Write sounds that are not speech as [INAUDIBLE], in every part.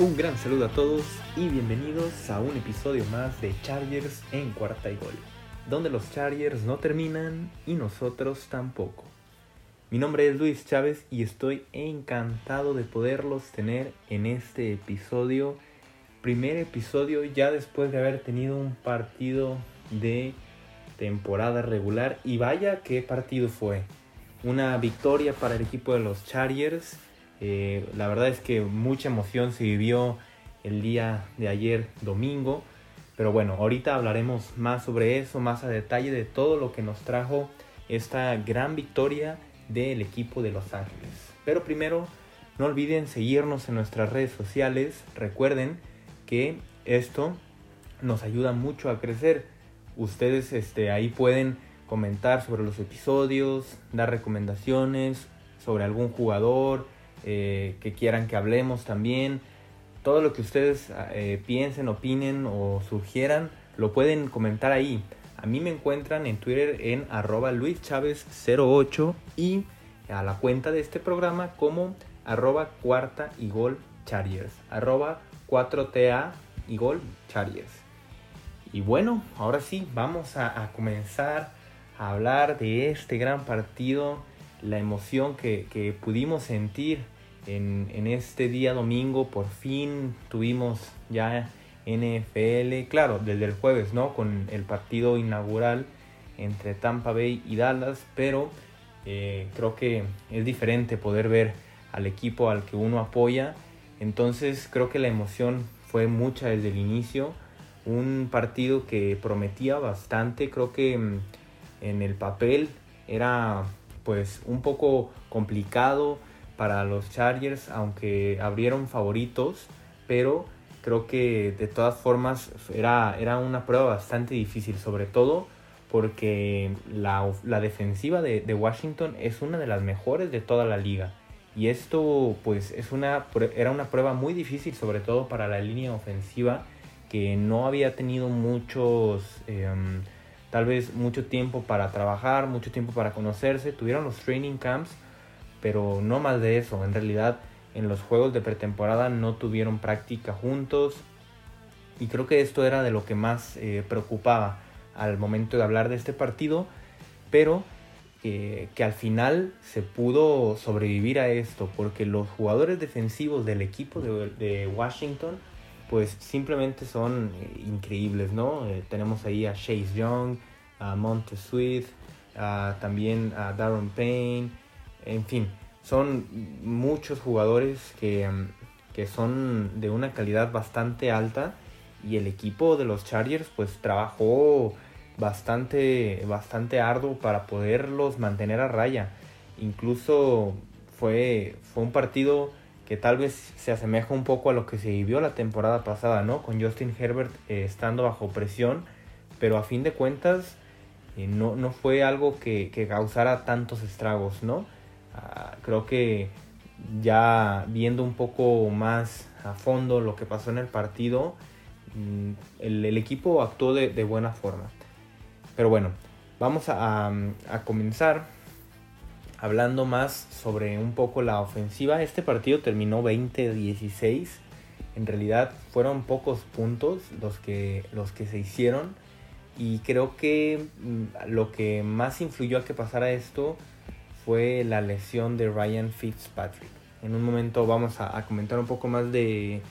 Un gran saludo a todos y bienvenidos a un episodio más de Chargers en cuarta y gol, donde los Chargers no terminan y nosotros tampoco. Mi nombre es Luis Chávez y estoy encantado de poderlos tener en este episodio, primer episodio ya después de haber tenido un partido de temporada regular y vaya qué partido fue. Una victoria para el equipo de los Chargers eh, la verdad es que mucha emoción se vivió el día de ayer domingo. Pero bueno, ahorita hablaremos más sobre eso, más a detalle de todo lo que nos trajo esta gran victoria del equipo de Los Ángeles. Pero primero, no olviden seguirnos en nuestras redes sociales. Recuerden que esto nos ayuda mucho a crecer. Ustedes este, ahí pueden comentar sobre los episodios, dar recomendaciones sobre algún jugador, eh, que quieran que hablemos también. Todo lo que ustedes eh, piensen, opinen o sugieran, lo pueden comentar ahí. A mí me encuentran en Twitter en arroba luischavez08 y a la cuenta de este programa como arroba cuarta y gol arroba 4TA y gol. Y bueno, ahora sí, vamos a comenzar a hablar de este gran partido la emoción que, pudimos sentir en, este día domingo. Por fin tuvimos ya NFL, claro, desde el jueves, ¿no? Con el partido inaugural entre Tampa Bay y Dallas, pero eh, creo que es diferente poder ver al equipo al que uno apoya. Entonces creo que la emoción fue mucha desde el inicio. Un partido que prometía bastante, creo que mm, en el papel era pues un poco complicado para los Chargers, aunque abrieron favoritos, pero creo que de todas formas era, era una prueba bastante difícil, sobre todo porque la, defensiva de, Washington es una de las mejores de toda la liga. Y esto pues es una, era una prueba muy difícil, sobre todo para la línea ofensiva, que no había tenido muchos... Em, tal vez mucho tiempo para trabajar, mucho tiempo para conocerse, tuvieron los training camps, pero no más de eso, en realidad en los juegos de pretemporada no tuvieron práctica juntos. Y creo que esto era de lo que más eh, preocupaba al momento de hablar de este partido, pero eh, que al final se pudo sobrevivir a esto porque los jugadores defensivos del equipo de Washington pues simplemente son eh, increíbles, ¿no? Eh, tenemos ahí a Chase Young, a Monte Sweet, también a Darren Payne, en fin, son muchos jugadores que, mm, que, son de una calidad bastante alta y el equipo de los Chargers pues trabajó bastante, bastante arduo para poderlos mantener a raya. Incluso fue, fue un partido que tal vez se asemeja un poco a lo que se vivió la temporada pasada, ¿no? Con Justin Herbert eh, estando bajo presión, pero a fin de cuentas eh, no, no, fue algo que, causara tantos estragos, ¿no? Ah, creo que ya viendo un poco más a fondo lo que pasó en el partido, mm, el, equipo actuó de, buena forma. Pero bueno, vamos a, a comenzar hablando más sobre un poco la ofensiva, este partido terminó 20-16. En realidad fueron pocos puntos los que, los que se hicieron. Y creo que mm, lo que más influyó a que pasara esto fue la lesión de Ryan Fitzpatrick. En un momento vamos a, comentar un poco más de,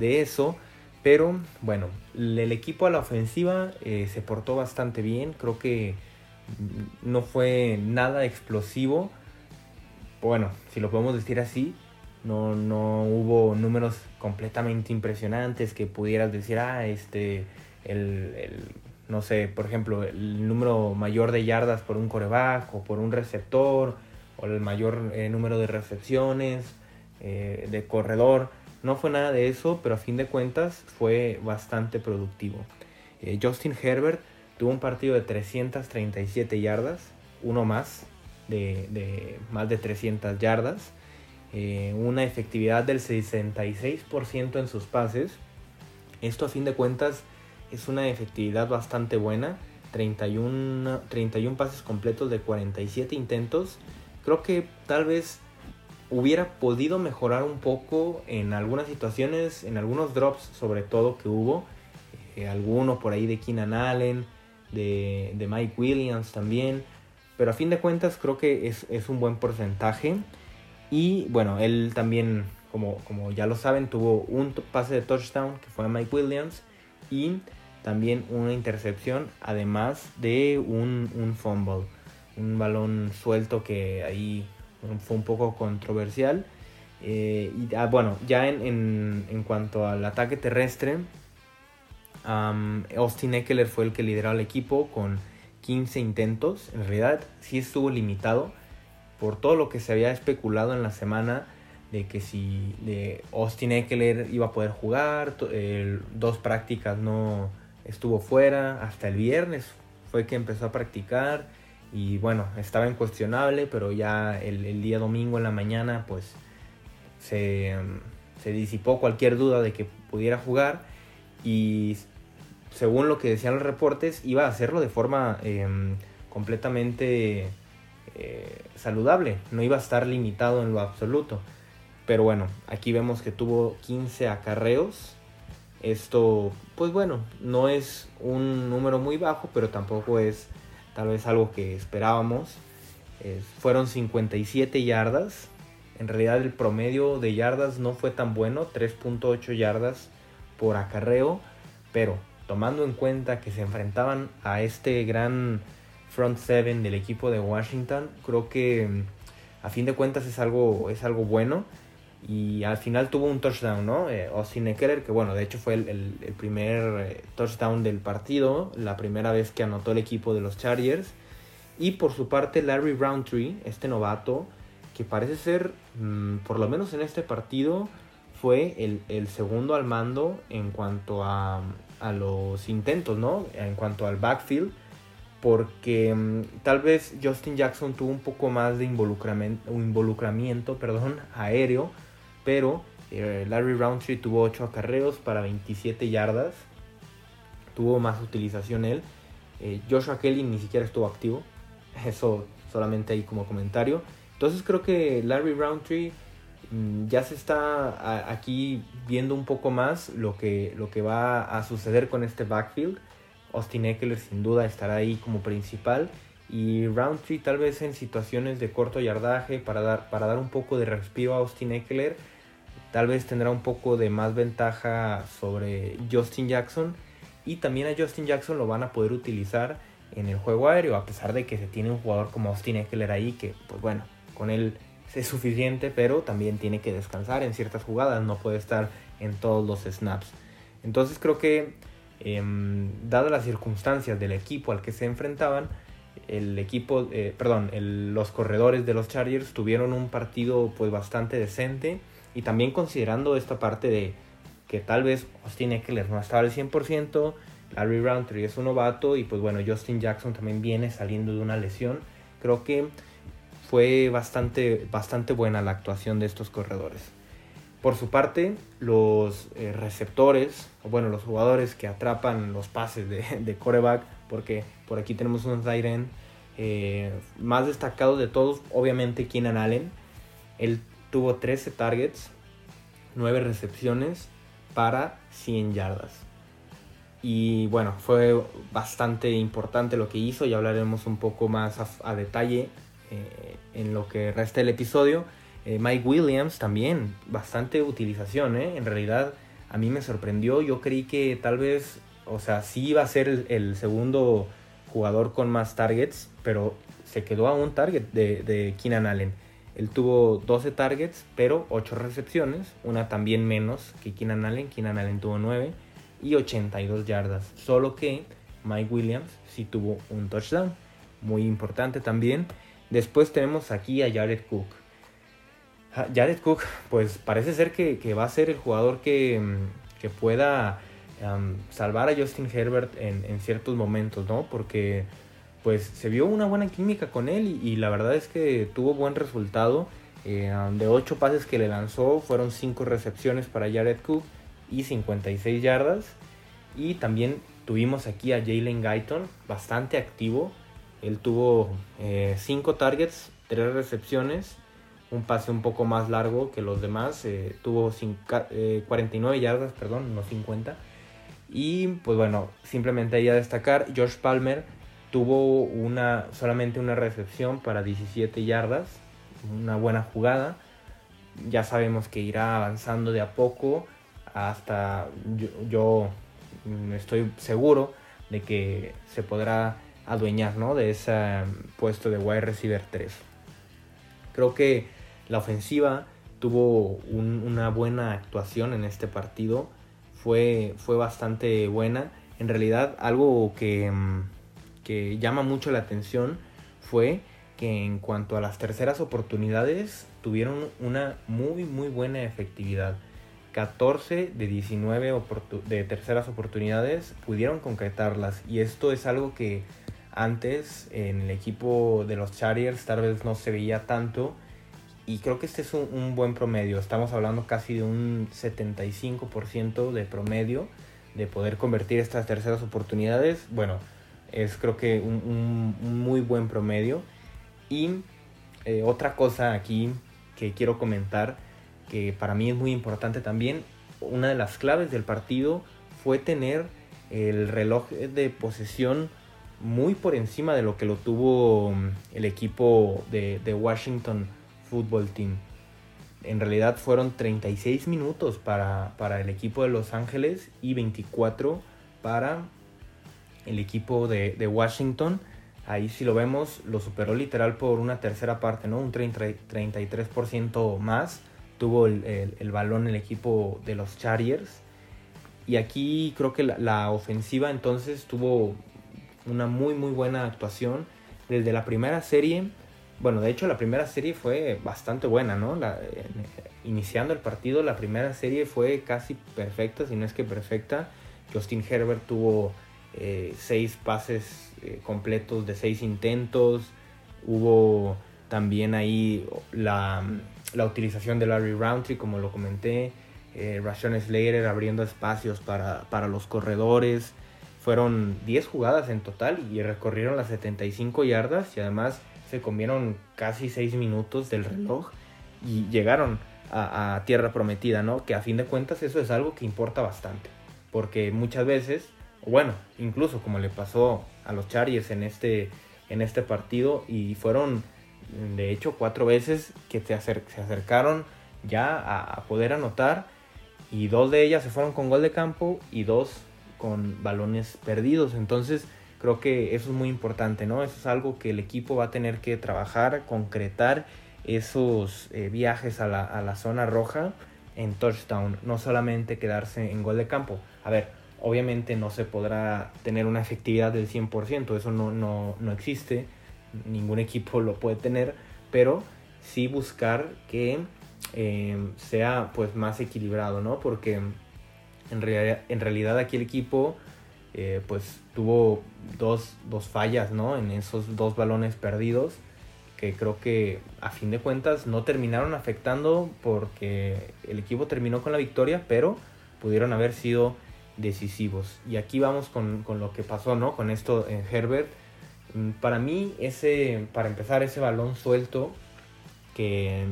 eso. Pero bueno, el equipo a la ofensiva eh, se portó bastante bien. Creo que no fue nada explosivo. Bueno, si lo podemos decir así, no, no hubo números completamente impresionantes que pudieras decir, ah, este, el, no sé, por ejemplo, el número mayor de yardas por un coreback o por un receptor, o el mayor eh, número de recepciones eh, de corredor. No fue nada de eso, pero a fin de cuentas fue bastante productivo. Eh, Justin Herbert Tuvo un partido de 337 yardas, uno más de, más de 300 yardas, eh, una efectividad del 66% en sus pases. Esto a fin de cuentas es una efectividad bastante buena. 31, 31 pases completos de 47 intentos. Creo que tal vez hubiera podido mejorar un poco en algunas situaciones, en algunos drops sobre todo que hubo. Eh, alguno por ahí de Keenan Allen, de, de, Mike Williams también. Pero a fin de cuentas creo que es, es un buen porcentaje. Y bueno, él también, como, como ya lo saben, tuvo un pase de touchdown que fue a Mike Williams. Y también una intercepción, además de un, un fumble. Un balón suelto que ahí fue un poco controversial. Eh, y ah, bueno, ya en, en, cuanto al ataque terrestre, Austin Eckler fue el que lideró al equipo con 15 intentos. En realidad sí estuvo limitado por todo lo que se había especulado en la semana de que si Austin Eckler iba a poder jugar, dos prácticas no estuvo fuera, hasta el viernes fue que empezó a practicar y bueno, estaba incuestionable, pero ya el, día domingo en la mañana pues se, disipó cualquier duda de que pudiera jugar y según lo que decían los reportes iba a hacerlo de forma em, completamente eh, saludable, no iba a estar limitado en lo absoluto. Pero bueno, aquí vemos que tuvo 15 acarreos. Esto, pues bueno, no es un número muy bajo, pero tampoco es tal vez algo que esperábamos. fueron 57 yardas. En realidad el promedio de yardas no fue tan bueno, 3.8 yardas por acarreo, pero tomando en cuenta que se enfrentaban a este gran front seven del equipo de Washington, creo que mm, a fin de cuentas es algo, es algo bueno. Y al final tuvo un touchdown, ¿no? Eh, Austin Eckler, que bueno, de hecho fue el, primer eh, touchdown del partido, la primera vez que anotó el equipo de los Chargers. Y por su parte, Larry Roundtree, este novato, que parece ser, mm, por lo menos en este partido, fue el, segundo al mando en cuanto a, los intentos, ¿no? En cuanto al backfield. Porque mm, tal vez Justin Jackson tuvo un poco más de involucramiento, involucramiento perdón, [LAUGHS] aéreo pero eh, Larry Roundtree tuvo 8 acarreos para 27 yardas. Tuvo más utilización él. Eh, Joshua Kelly ni siquiera estuvo activo. [LAUGHS] Eso solamente ahí como comentario. Entonces creo que Larry Roundtree ya se está aquí viendo un poco más lo que, lo que va a suceder con este backfield. Austin Eckler sin duda estará ahí como principal. Y Roundtree tal vez en situaciones de corto yardaje para dar, para dar un poco de respiro a Austin Eckler tal vez tendrá un poco de más ventaja sobre Justin Jackson y también a Justin Jackson lo van a poder utilizar en el juego aéreo a pesar de que se tiene un jugador como Austin Eckler ahí que pues bueno con él es suficiente pero también tiene que descansar en ciertas jugadas no puede estar en todos los snaps entonces creo que em, dadas las circunstancias del equipo al que se enfrentaban el equipo eh, perdón los corredores de los Chargers tuvieron un partido pues bastante decente y también considerando esta parte de que tal vez Austin Eckler no estaba al 100%, Larry Roundtree es un novato y pues bueno, Justin Jackson también viene saliendo de una lesión. Creo que fue bastante, bastante buena la actuación de estos corredores. Por su parte, los eh, receptores, bueno, los jugadores que atrapan los pases de, [LAUGHS] de coreback, porque por aquí tenemos un Zyren eh, más destacado de todos, obviamente Keenan Allen. Él tuvo 13 targets, 9 recepciones para 100 yardas. Y bueno, fue bastante importante lo que hizo y hablaremos un poco más a, detalle eh, en lo que resta del episodio. Eh, Mike Williams también, bastante utilización, ¿eh? en realidad a mí me sorprendió, yo creí que tal vez, o sea, sí iba a ser el, segundo jugador con más targets, pero se quedó a un target de, de Keenan Allen. Él tuvo 12 targets, pero 8 recepciones, una también menos que Keenan Allen. Keenan Allen tuvo 9 y 82 yardas. Solo que Mike Williams sí tuvo un touchdown, muy importante también. Después tenemos aquí a Jared Cook. Jared Cook, pues parece ser que, va a ser el jugador que, mm, pueda salvar a Justin Herbert en, ciertos momentos, ¿no? Porque pues se vio una buena química con él y, la verdad es que tuvo buen resultado. Eh, de 8 pases que le lanzó, fueron 5 recepciones para Jared Cook y 56 yardas. Y también tuvimos aquí a Jalen Guyton, bastante activo. Él tuvo 5 eh, targets, 3 recepciones un pase un poco más largo que los demás, tuvo 49 yardas, perdón, no 50. Y pues bueno, simplemente ahí a destacar, George Palmer tuvo una, solamente una recepción para 17 yardas, una buena jugada. Ya sabemos que irá avanzando de a poco hasta yo, estoy seguro de que se podrá adueñar de ese puesto de wide receiver 3. Creo que la ofensiva tuvo una buena actuación en este partido. Fue, fue bastante buena. En realidad algo que, mm, que llama mucho la atención fue que en cuanto a las terceras oportunidades tuvieron una muy muy buena efectividad. 14 de 19 de terceras oportunidades pudieron concretarlas y esto es algo que antes en el equipo de los Chargers tal vez no se veía tanto y creo que este es un, buen promedio. Estamos hablando casi de un 75% de promedio de poder convertir estas terceras oportunidades. Bueno, es creo que un muy buen promedio y eh, otra cosa aquí que quiero comentar, que para mí es muy importante también, una de las claves del partido fue tener el reloj de posesión muy por encima de lo que lo tuvo mm, el equipo de, Washington Football Team. En realidad fueron 36 minutos para, el equipo de Los Ángeles y 24 para el equipo de, de Washington. Ahí si lo vemos, lo superó literal por una tercera parte, ¿no? Un 30, 33% más tuvo el, balón el equipo de los Chargers. Y aquí creo que la, ofensiva entonces tuvo una muy muy buena actuación. Desde la primera serie, bueno, de hecho la primera serie fue bastante buena, ¿no? iniciando el partido, la primera serie fue casi perfecta, si no es que perfecta. Justin Herbert tuvo eh, seis pases eh, completos de seis intentos. Hubo también ahí la, utilización de Larry Roundtree, como lo comenté. Eh, Ration Slater abriendo espacios para, los corredores. Fueron 10 jugadas en total y recorrieron las 75 yardas y además se comieron casi 6 minutos del reloj y llegaron a, a, tierra prometida, ¿no? Que a fin de cuentas eso es algo que importa bastante. Porque muchas veces bueno, incluso como le pasó a los Chargers en este, en este partido y fueron de hecho cuatro veces que se, se acercaron ya a, poder anotar y dos de ellas se fueron con gol de campo y dos con balones perdidos. Entonces creo que eso es muy importante, ¿no? Eso es algo que el equipo va a tener que trabajar, concretar esos eh, viajes a la, a la zona roja en touchdown, no solamente quedarse en gol de campo. A ver, Obviamente no se podrá tener una efectividad del 100%, eso no, no, no existe, ningún equipo lo puede tener, pero sí buscar que eh, sea pues más equilibrado, ¿no? Porque en realidad, en realidad aquí el equipo eh, pues tuvo dos, dos, fallas, ¿no? En esos dos balones perdidos que creo que a fin de cuentas no terminaron afectando porque el equipo terminó con la victoria, pero pudieron haber sido decisivos. Y aquí vamos con, lo que pasó, ¿no? Con esto en Herbert. Mm, para mí, ese, para empezar, ese balón suelto que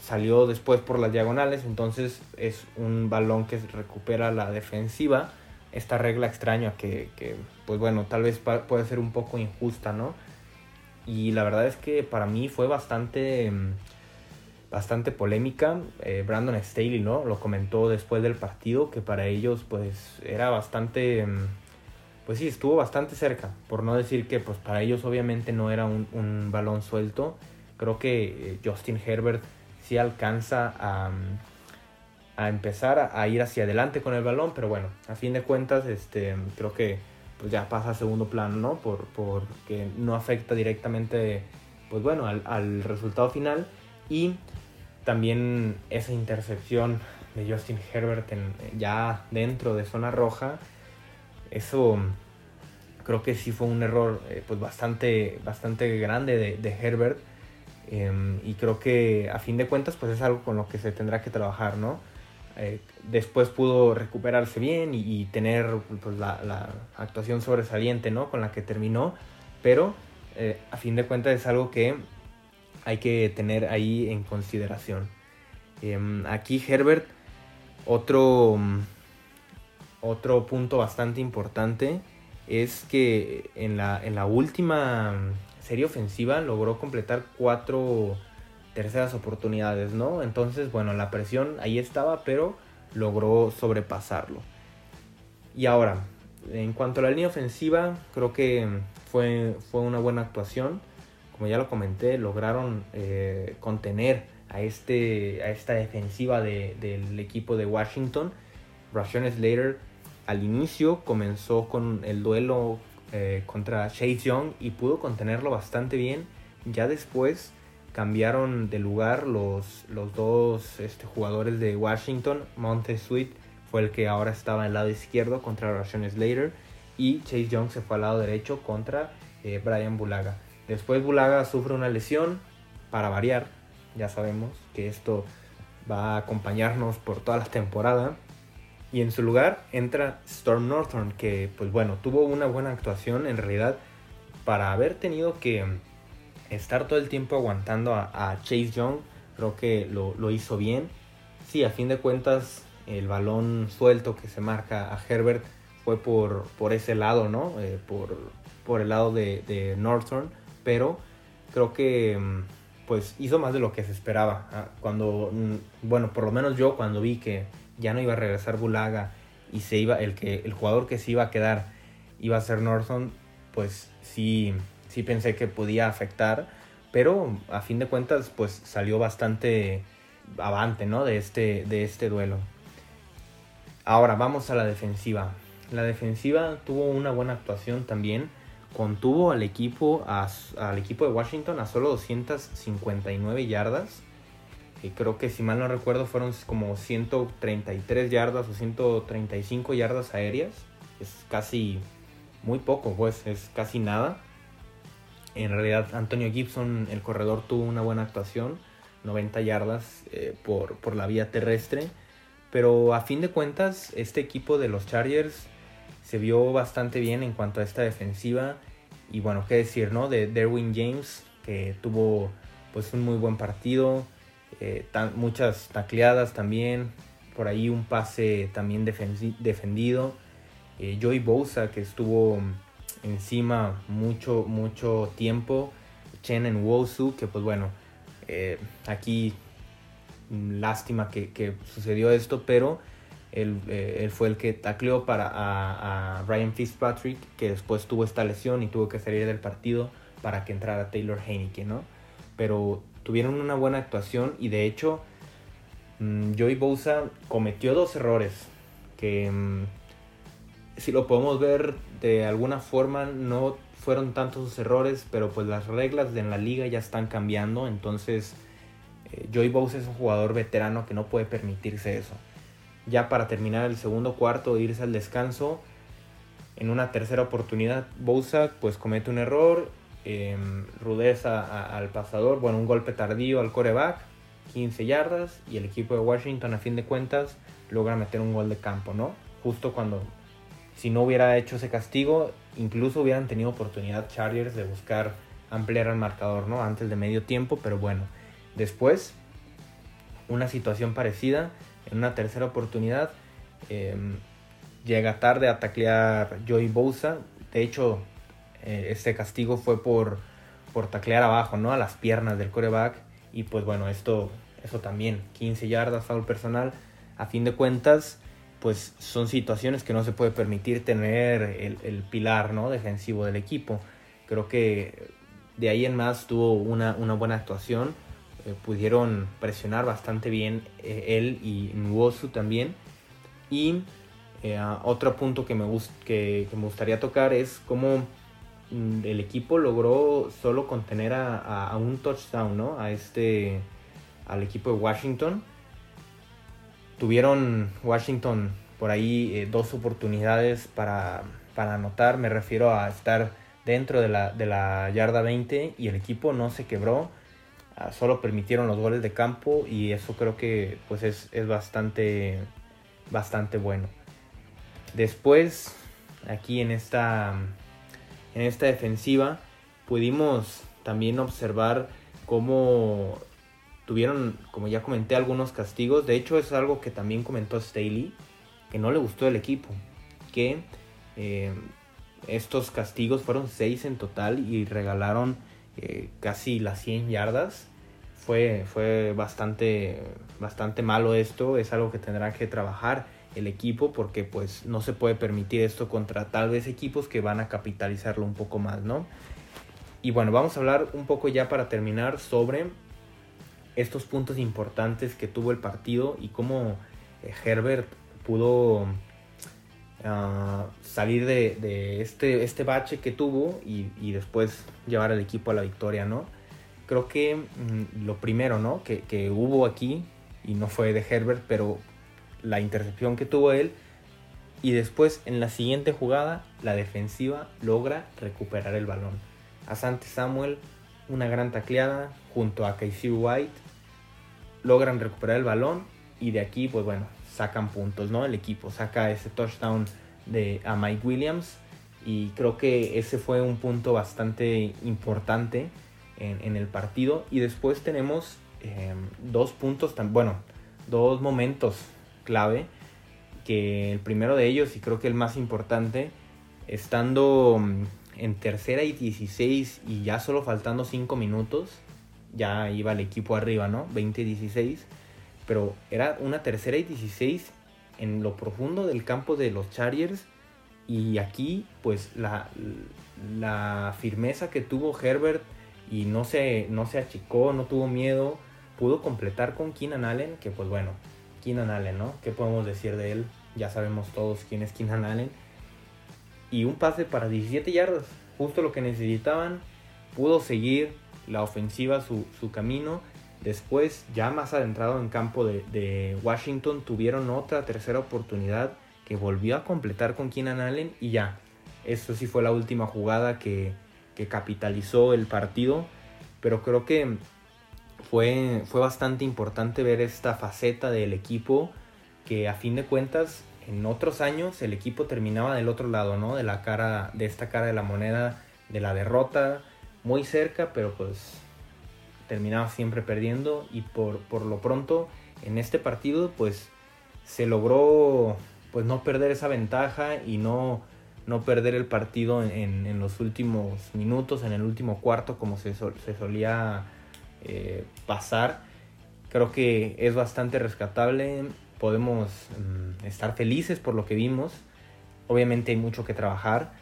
salió después por las diagonales, entonces es un balón que recupera la defensiva. Esta regla extraña que, que pues bueno, tal vez puede ser un poco injusta, ¿no? Y la verdad es que para mí fue bastante mm, bastante polémica. Eh, Brandon Staley, ¿no? Lo comentó después del partido que para ellos pues era bastante, mm, pues sí, estuvo bastante cerca. Por no decir que pues para ellos obviamente no era un, balón suelto. Creo que eh, Justin Herbert sí alcanza a, a empezar a, ir hacia adelante con el balón, pero bueno, a fin de cuentas este, creo que pues ya pasa a segundo plano, ¿no? Por, porque no afecta directamente, pues bueno, al, al resultado final. Y también esa intercepción de Justin Herbert en, ya dentro de zona roja, eso creo que sí fue un error eh, pues bastante, bastante grande de, Herbert. Em, y creo que a fin de cuentas pues es algo con lo que se tendrá que trabajar, ¿no? Eh, después pudo recuperarse bien y, tener pues, la, actuación sobresaliente, ¿no? Con la que terminó, pero eh, a fin de cuentas es algo que hay que tener ahí en consideración. Em, aquí Herbert, otro, otro punto bastante importante es que en la, en la última serie ofensiva logró completar cuatro terceras oportunidades, ¿no? Entonces, bueno, la presión ahí estaba, pero logró sobrepasarlo. Y ahora, en cuanto a la línea ofensiva, creo que fue, fue una buena actuación. Como ya lo comenté, lograron eh, contener a, este, a esta defensiva del equipo de Washington. Rashawn Slater al inicio comenzó con el duelo eh, contra Chase Young y pudo contenerlo bastante bien. Ya después cambiaron de lugar los, los dos este, jugadores de Washington. Montez Sweet fue el que ahora estaba el lado izquierdo contra Rashawn Slater y Chase Young se fue al lado derecho contra eh, Brian Bulaga. Después Bulaga sufre una lesión para variar. Ya sabemos que esto va a acompañarnos por toda la temporada. Y en su lugar entra Storm Northern, que pues bueno, tuvo una buena actuación en realidad para haber tenido que estar todo el tiempo aguantando a, Chase Young. Creo que lo, lo hizo bien. Sí, a fin de cuentas el balón suelto que se marca a Herbert fue por, por ese lado, ¿no? Eh, por, por, el lado de, de, Northern, pero creo que mm, pues hizo más de lo que se esperaba. Ah, cuando, mm, bueno, por lo menos yo cuando vi que ya no iba a regresar Bulaga y se iba, el, que, el jugador que se iba a quedar iba a ser Northern, pues sí, sí pensé que podía afectar, pero a fin de cuentas pues salió bastante avante, ¿no? De este, de este duelo. Ahora vamos a la defensiva. La defensiva tuvo una buena actuación también. Contuvo al equipo, al equipo de Washington a solo 259 yardas. Y creo que si mal no recuerdo fueron como 133 yardas o 135 yardas aéreas. Es casi muy poco, pues es casi nada. En realidad Antonio Gibson, el corredor, tuvo una buena actuación. 90 yardas eh, por, por la vía terrestre. Pero a fin de cuentas, este equipo de los Chargers se vio bastante bien en cuanto a esta defensiva. Y bueno, qué decir, ¿no? De Derwin James, que tuvo pues un muy buen partido. Eh, muchas tacleadas también. Por ahí un pase también defendido. Eh, Joey Bosa, que estuvo encima mucho, mucho tiempo. Chen en Wosu, que pues bueno, eh, aquí lástima que, sucedió esto, pero eh, él, fue el que tacleó para a, Ryan Fitzpatrick, que después tuvo esta lesión y tuvo que salir del partido para que entrara Taylor Heineke, ¿no? Pero tuvieron una buena actuación y de hecho mm, Joey Bosa cometió dos errores que mm, si lo podemos ver de alguna forma no fueron tantos errores, pero pues las reglas de en la liga ya están cambiando, entonces eh, Joey Bosa es un jugador veterano que no puede permitirse eso. Ya para terminar el segundo cuarto e irse al descanso, en una tercera oportunidad, Bosa pues comete un error, em, rudeza al pasador, bueno, un golpe tardío al coreback, 15 yardas, y el equipo de Washington a fin de cuentas logra meter un gol de campo, ¿no? Justo cuando, si no hubiera hecho ese castigo, incluso hubieran tenido oportunidad Chargers de buscar ampliar el marcador, ¿no? Antes de medio tiempo, pero bueno Después, una situación parecida, en una tercera oportunidad, em, llega tarde a taclear Joey Bosa. De hecho, eh, este castigo fue por, por taclear abajo, ¿no? A las piernas del coreback. Y pues bueno, esto, eso también, 15 yardas, foul personal. A fin de cuentas, pues son situaciones que no se puede permitir tener el, pilar ¿no? defensivo del equipo. Creo que de ahí en más tuvo una, una buena actuación eh, pudieron presionar bastante bien eh, él y Nwosu también. Y eh, otro punto que me, que, me gustaría tocar es cómo el equipo logró solo contener a, un touchdown, ¿no? A este, al equipo de Washington. Tuvieron Washington por ahí dos oportunidades para, para anotar. Me refiero a estar dentro de la, de la yarda 20 y el equipo no se quebró Ah, solo permitieron los goles de campo y eso creo que pues es, bastante, bastante bueno. Después, aquí en esta, en esta defensiva, pudimos también observar cómo tuvieron, como ya comenté, algunos castigos. De hecho, es algo que también comentó Staley, que no le gustó el equipo. Que eh, estos castigos fueron seis en total y regalaron eh, casi las 100 yardas. Fue, fue bastante, bastante malo esto. Es algo que tendrá que trabajar el equipo porque pues no se puede permitir esto contra tal vez equipos que van a capitalizarlo un poco más, ¿no? Y bueno, vamos a hablar un poco ya para terminar sobre estos puntos importantes que tuvo el partido y cómo eh, Herbert pudo ah, salir de, este, este bache que tuvo y, después llevar al equipo a la victoria, ¿no? Creo que mm, lo primero, ¿no? Que, que hubo aquí, y no fue de Herbert, pero la intercepción que tuvo él. Y después en la siguiente jugada, la defensiva logra recuperar el balón. Asante Samuel, una gran tacleada junto a Casey White, logran recuperar el balón y de aquí, pues bueno, sacan puntos, ¿no? El equipo saca ese touchdown de, a Mike Williams y creo que ese fue un punto bastante importante en, el partido. Y después tenemos eh, dos puntos, tan, bueno, dos momentos clave, que el primero de ellos, y creo que el más importante, estando mm, en tercera y 16 y ya solo faltando 5 minutos, ya iba el equipo arriba, ¿no? 20-16, pero era una tercera y 16 en lo profundo del campo de los Chargers y aquí pues la, firmeza que tuvo Herbert y no se, no se achicó, no tuvo miedo, pudo completar con Keenan Allen, que pues bueno, Keenan Allen, ¿no? ¿Qué podemos decir de él? Ya sabemos todos quién es Keenan Allen. Y un pase para 17 yardas, justo lo que necesitaban. Pudo seguir la ofensiva su, camino. Después, ya más adentrado en campo de, Washington, tuvieron otra tercera oportunidad que volvió a completar con Keenan Allen y ya. Eso sí fue la última jugada que, que capitalizó el partido. Pero creo que fue, fue bastante importante ver esta faceta del equipo que a fin de cuentas en otros años el equipo terminaba del otro lado, ¿no? De la cara, de esta cara de la moneda, de la derrota, muy cerca, pero pues terminaba siempre perdiendo y por, por lo pronto en este partido pues se logró pues no perder esa ventaja y no, no perder el partido en, en, los últimos minutos, en el último cuarto como se, se solía eh, pasar. Creo que es bastante rescatable. Podemos mm, estar felices por lo que vimos. Obviamente hay mucho que trabajar.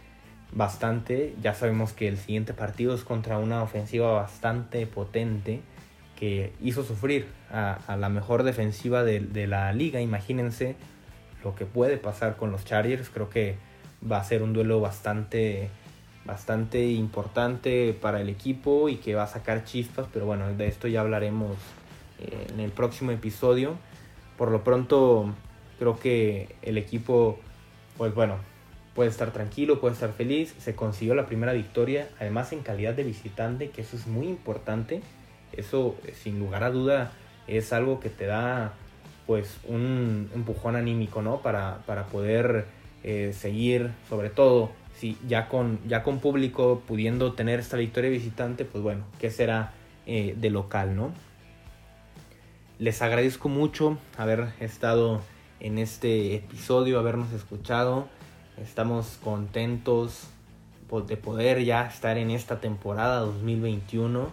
Bastante. Ya sabemos que el siguiente partido es contra una ofensiva bastante potente que hizo sufrir a, la mejor defensiva de, de, la liga. Imagínense lo que puede pasar con los Chargers. Creo que va a ser un duelo bastante bastante importante para el equipo y que va a sacar chispas, pero bueno, de esto ya hablaremos eh, en el próximo episodio. Por lo pronto, creo que el equipo, pues bueno, puede estar tranquilo, puede estar feliz. Se consiguió la primera victoria, además en calidad de visitante, que eso es muy importante. Eso, eh, sin lugar a duda, es algo que te da pues un empujón anímico, ¿no? Para, para poder eh, seguir, sobre todo, si ya con, ya con público pudiendo tener esta victoria visitante, pues bueno, ¿qué será eh, de local, no? Les agradezco mucho haber estado en este episodio, habernos escuchado. Estamos contentos de poder ya estar en esta temporada 2021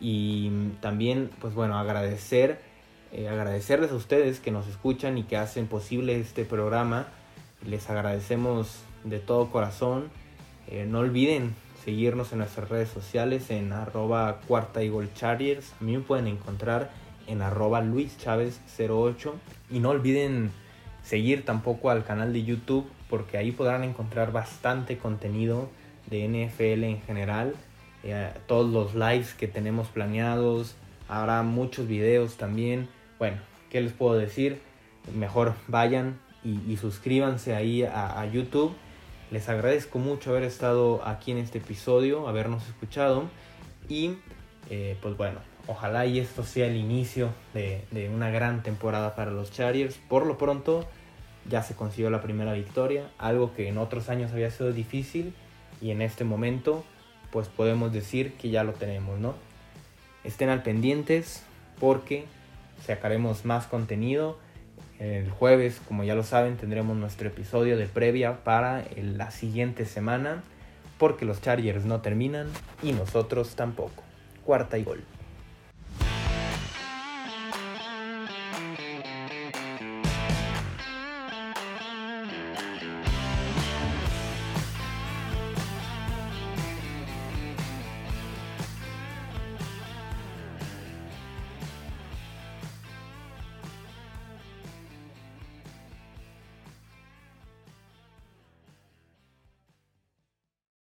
y también pues bueno agradecer eh, agradecerles a ustedes que nos escuchan y que hacen posible este programa les agradecemos de todo corazón. Eh, no olviden seguirnos en nuestras redes sociales en arroba cuarta y gol A mí me pueden encontrar en arroba Luis Chávez 08. Y no olviden seguir tampoco al canal de YouTube porque ahí podrán encontrar bastante contenido de NFL en general. Eh, todos los lives que tenemos planeados. Habrá muchos videos también. Bueno, ¿qué les puedo decir? Mejor vayan y, suscríbanse ahí a YouTube les agradezco mucho haber estado aquí en este episodio, habernos escuchado y eh, pues bueno, ojalá y esto sea el inicio de, una gran temporada para los Chargers. Por lo pronto ya se consiguió la primera victoria, algo que en otros años había sido difícil y en este momento pues podemos decir que ya lo tenemos, ¿no? Estén al pendientes porque sacaremos más contenido. El jueves, como ya lo saben, tendremos nuestro episodio de previa para la siguiente semana porque los Chargers no terminan y nosotros tampoco. Cuarta y gol.